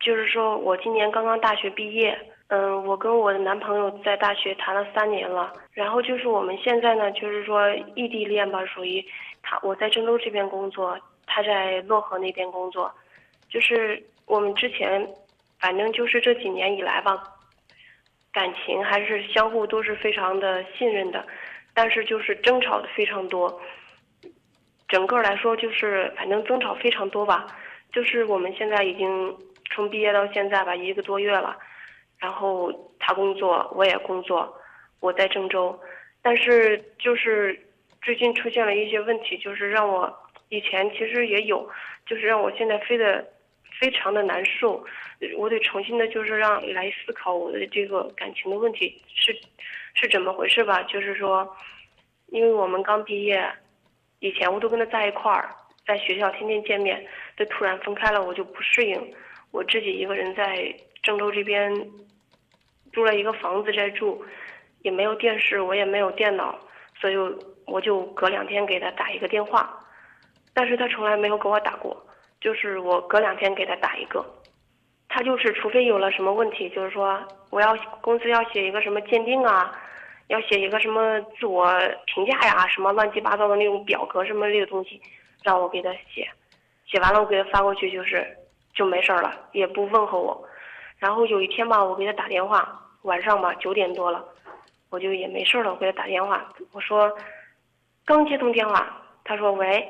就是说我今年刚刚大学毕业，嗯，我跟我的男朋友在大学谈了三年了，然后就是我们现在呢，就是说异地恋吧，属于他我在郑州这边工作，他在漯河那边工作，就是我们之前，反正就是这几年以来吧，感情还是相互都是非常的信任的，但是就是争吵的非常多，整个来说就是反正争吵非常多吧，就是我们现在已经。从毕业到现在吧，一个多月了，然后他工作，我也工作，我在郑州，但是就是最近出现了一些问题，就是让我以前其实也有，就是让我现在非得非常的难受，我得重新的，就是让来思考我的这个感情的问题是是怎么回事吧？就是说，因为我们刚毕业，以前我都跟他在一块儿，在学校天天见面，他突然分开了，我就不适应。我自己一个人在郑州这边租了一个房子在住，也没有电视，我也没有电脑，所以我就隔两天给他打一个电话，但是他从来没有给我打过，就是我隔两天给他打一个，他就是除非有了什么问题，就是说我要公司要写一个什么鉴定啊，要写一个什么自我评价呀，什么乱七八糟的那种表格什么这个东西，让我给他写，写完了我给他发过去就是。就没事了，也不问候我。然后有一天吧，我给他打电话，晚上吧九点多了，我就也没事了，我给他打电话，我说刚接通电话，他说喂，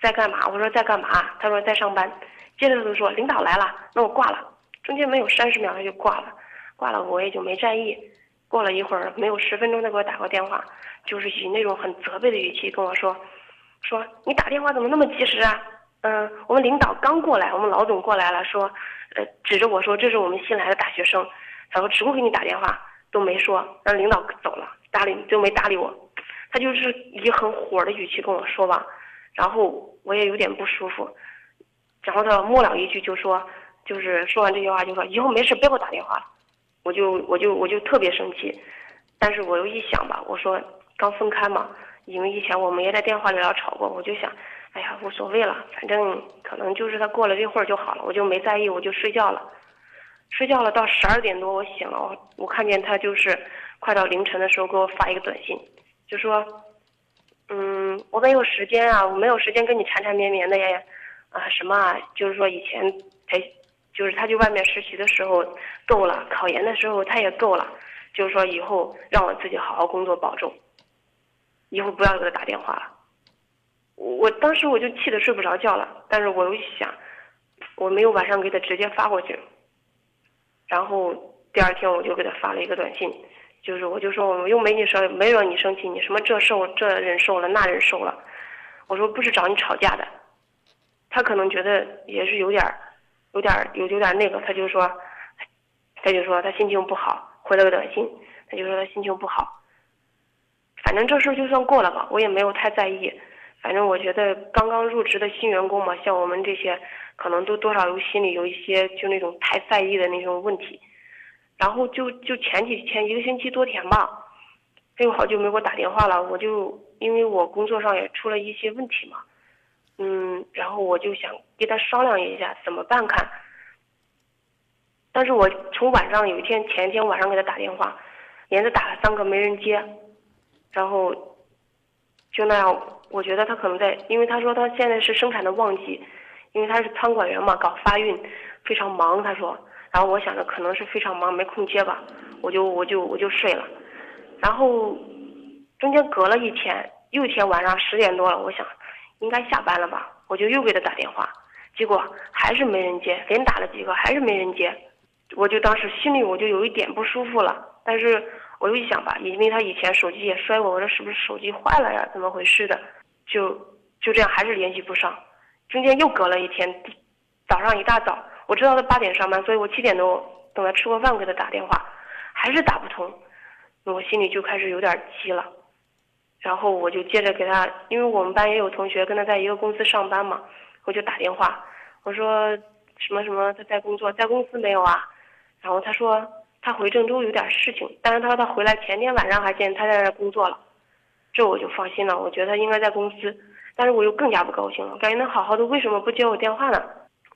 在干嘛？我说在干嘛？他说在上班。接着他就说领导来了，那我挂了。中间没有三十秒他就挂了，挂了我也就没在意。过了一会儿，没有十分钟他给我打个电话，就是以那种很责备的语气跟我说，说你打电话怎么那么及时啊？嗯，我们领导刚过来，我们老总过来了，说，呃，指着我说这是我们新来的大学生，他说只顾给你打电话，都没说让领导走了，搭理就没搭理我，他就是以很火的语气跟我说吧，然后我也有点不舒服，然后他末了一句就说，就是说完这句话就说以后没事别给我打电话了，我就我就我就特别生气，但是我又一想吧，我说刚分开嘛，因为以前我们也在电话里老吵过，我就想。哎呀，无所谓了，反正可能就是他过了这会儿就好了，我就没在意，我就睡觉了。睡觉了，到十二点多我醒了，我我看见他就是快到凌晨的时候给我发一个短信，就说，嗯，我没有时间啊，我没有时间跟你缠缠绵绵的呀，啊什么啊，就是说以前陪就是他去外面实习的时候够了，考研的时候他也够了，就是说以后让我自己好好工作保重，以后不要给他打电话了。我当时我就气得睡不着觉了，但是我又想，我没有晚上给他直接发过去。然后第二天我就给他发了一个短信，就是我就说我又没你生没惹你生气，你什么这受这人受了那人受了，我说不是找你吵架的。他可能觉得也是有点儿，有点儿有有点那个，他就说，他就说他心情不好，回了个短信，他就说他心情不好。反正这事就算过了吧，我也没有太在意。反正我觉得刚刚入职的新员工嘛，像我们这些，可能都多少有心里有一些就那种太在意的那种问题。然后就就前几天一个星期多天吧，他又好久没给我打电话了。我就因为我工作上也出了一些问题嘛，嗯，然后我就想跟他商量一下怎么办看。但是我从晚上有一天前一天晚上给他打电话，连着打了三个没人接，然后就那样。我觉得他可能在，因为他说他现在是生产的旺季，因为他是仓管员嘛，搞发运，非常忙。他说，然后我想着可能是非常忙，没空接吧，我就我就我就睡了。然后中间隔了一天，又一天晚上十点多了，我想应该下班了吧，我就又给他打电话，结果还是没人接，连打了几个还是没人接，我就当时心里我就有一点不舒服了，但是我又一想吧，因为他以前手机也摔过，我说是不是手机坏了呀？怎么回事的？就就这样还是联系不上，中间又隔了一天，早上一大早，我知道他八点上班，所以我七点多等他吃过饭给他打电话，还是打不通，我心里就开始有点急了，然后我就接着给他，因为我们班也有同学跟他在一个公司上班嘛，我就打电话，我说什么什么他在工作，在公司没有啊？然后他说他回郑州有点事情，但是他说他回来前天晚上还见他在那工作了。这我就放心了，我觉得他应该在公司，但是我又更加不高兴了，感觉他好好的为什么不接我电话呢？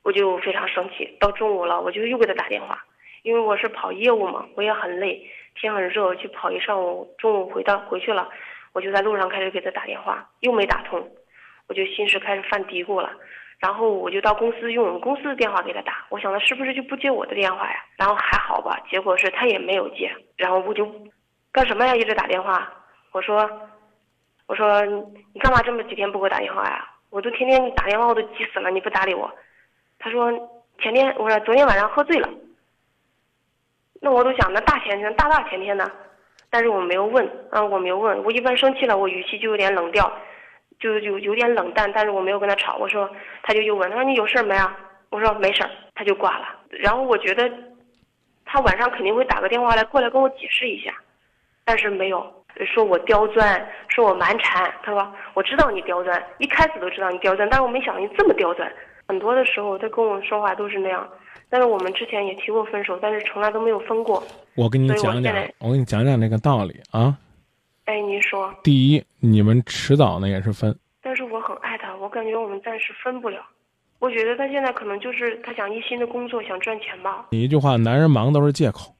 我就非常生气。到中午了，我就又给他打电话，因为我是跑业务嘛，我也很累，天很热，去跑一上午，中午回到回去了，我就在路上开始给他打电话，又没打通，我就心事开始犯嘀咕了。然后我就到公司用我们公司的电话给他打，我想他是不是就不接我的电话呀？然后还好吧，结果是他也没有接。然后我就干什么呀？一直打电话。我说，我说你干嘛这么几天不给我打电话呀？我都天天打电话，我都急死了，你不搭理我。他说前天我说昨天晚上喝醉了。那我都想那大前天大大前天呢，但是我没有问，嗯，我没有问。我一般生气了，我语气就有点冷调。就有有点冷淡，但是我没有跟他吵。我说，他就又问，他说你有事没啊？我说没事儿，他就挂了。然后我觉得，他晚上肯定会打个电话来过来跟我解释一下，但是没有说我刁钻，说我蛮缠。他说我知道你刁钻，一开始都知道你刁钻，但是我没想到你这么刁钻。很多的时候他跟我说话都是那样，但是我们之前也提过分手，但是从来都没有分过。我跟你讲讲，我跟你讲讲那个道理啊。哎，您说。第一，你们迟早呢也是分。但是我很爱他，我感觉我们暂时分不了。我觉得他现在可能就是他想一心的工作，想赚钱吧。你一句话，男人忙都是借口。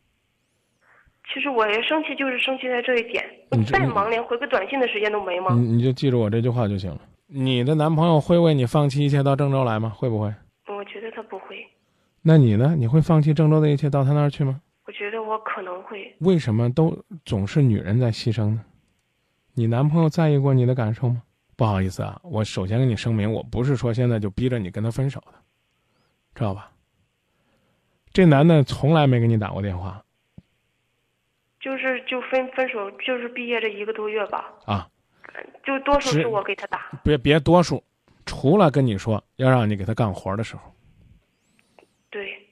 其实我也生气，就是生气在这一点。你再忙，连回个短信的时间都没吗？你你就记住我这句话就行了。你的男朋友会为你放弃一切到郑州来吗？会不会？我觉得他不会。那你呢？你会放弃郑州的一切到他那儿去吗？我觉得我可能会。为什么都总是女人在牺牲呢？你男朋友在意过你的感受吗？不好意思啊，我首先跟你声明，我不是说现在就逼着你跟他分手的，知道吧？这男的从来没给你打过电话，就是就分分手，就是毕业这一个多月吧。啊，就多数是我给他打。别别多数，除了跟你说要让你给他干活的时候。对。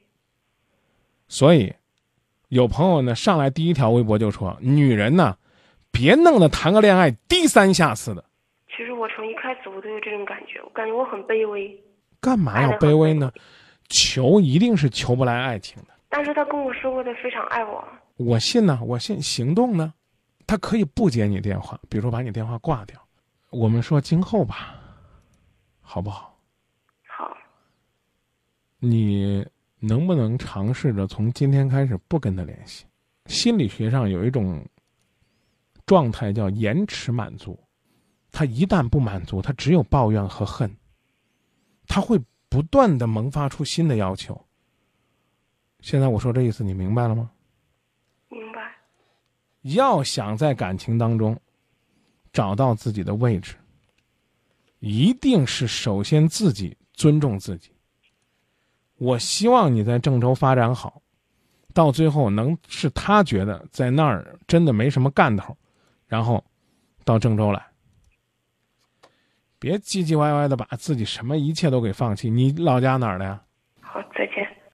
所以，有朋友呢上来第一条微博就说：“女人呢。”别弄得谈个恋爱低三下四的。其实我从一开始我都有这种感觉，我感觉我很卑微。干嘛要卑微呢？求一定是求不来爱情的。但是他跟我说过他非常爱我。我信呢，我信。行动呢？他可以不接你电话，比如说把你电话挂掉。我们说今后吧，好不好？好。你能不能尝试着从今天开始不跟他联系？心理学上有一种。状态叫延迟满足，他一旦不满足，他只有抱怨和恨，他会不断的萌发出新的要求。现在我说这意思，你明白了吗？明白。要想在感情当中找到自己的位置，一定是首先自己尊重自己。我希望你在郑州发展好，到最后能是他觉得在那儿真的没什么干头。然后，到郑州来，别唧唧歪歪的把自己什么一切都给放弃。你老家哪儿的呀？